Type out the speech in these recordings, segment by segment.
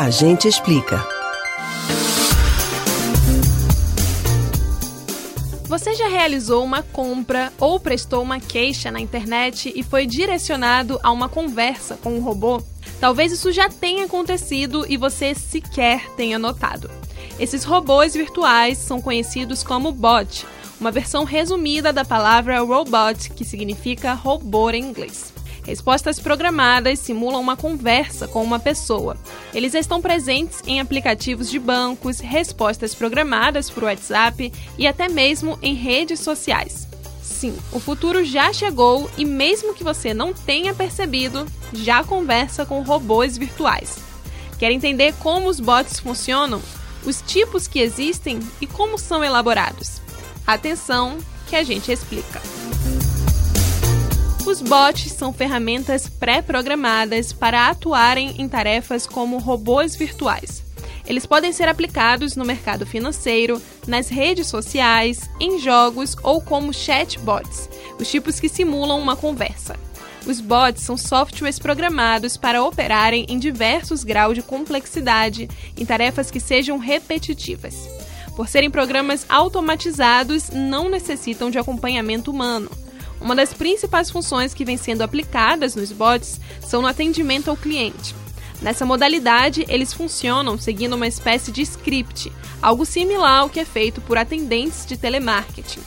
A gente explica. Você já realizou uma compra ou prestou uma queixa na internet e foi direcionado a uma conversa com um robô? Talvez isso já tenha acontecido e você sequer tenha notado. Esses robôs virtuais são conhecidos como bot, uma versão resumida da palavra robot, que significa robô em inglês. Respostas programadas simulam uma conversa com uma pessoa. Eles estão presentes em aplicativos de bancos, respostas programadas por WhatsApp e até mesmo em redes sociais. Sim, o futuro já chegou e, mesmo que você não tenha percebido, já conversa com robôs virtuais. Quer entender como os bots funcionam, os tipos que existem e como são elaborados? Atenção, que a gente explica. Os bots são ferramentas pré-programadas para atuarem em tarefas como robôs virtuais. Eles podem ser aplicados no mercado financeiro, nas redes sociais, em jogos ou como chatbots, os tipos que simulam uma conversa. Os bots são softwares programados para operarem em diversos graus de complexidade em tarefas que sejam repetitivas. Por serem programas automatizados, não necessitam de acompanhamento humano uma das principais funções que vem sendo aplicadas nos bots são no atendimento ao cliente. Nessa modalidade, eles funcionam seguindo uma espécie de script, algo similar ao que é feito por atendentes de telemarketing.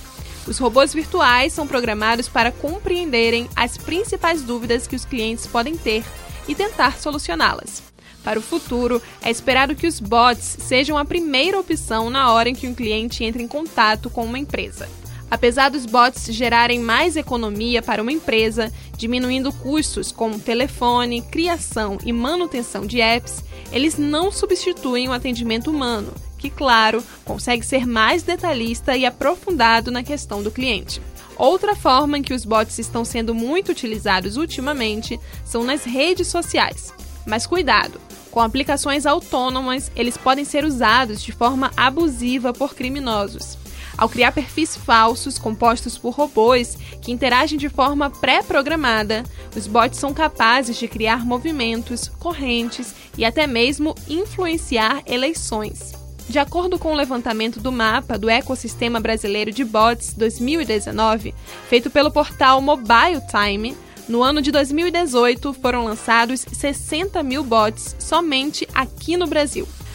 Os robôs virtuais são programados para compreenderem as principais dúvidas que os clientes podem ter e tentar solucioná-las. Para o futuro, é esperado que os bots sejam a primeira opção na hora em que um cliente entra em contato com uma empresa. Apesar dos bots gerarem mais economia para uma empresa, diminuindo custos como telefone, criação e manutenção de apps, eles não substituem o atendimento humano, que, claro, consegue ser mais detalhista e aprofundado na questão do cliente. Outra forma em que os bots estão sendo muito utilizados ultimamente são nas redes sociais. Mas cuidado! Com aplicações autônomas, eles podem ser usados de forma abusiva por criminosos ao criar perfis falsos compostos por robôs que interagem de forma pré-programada, os bots são capazes de criar movimentos, correntes e até mesmo influenciar eleições. De acordo com o levantamento do mapa do ecossistema brasileiro de bots 2019, feito pelo portal Mobile Time, no ano de 2018 foram lançados 60 mil bots somente aqui no Brasil.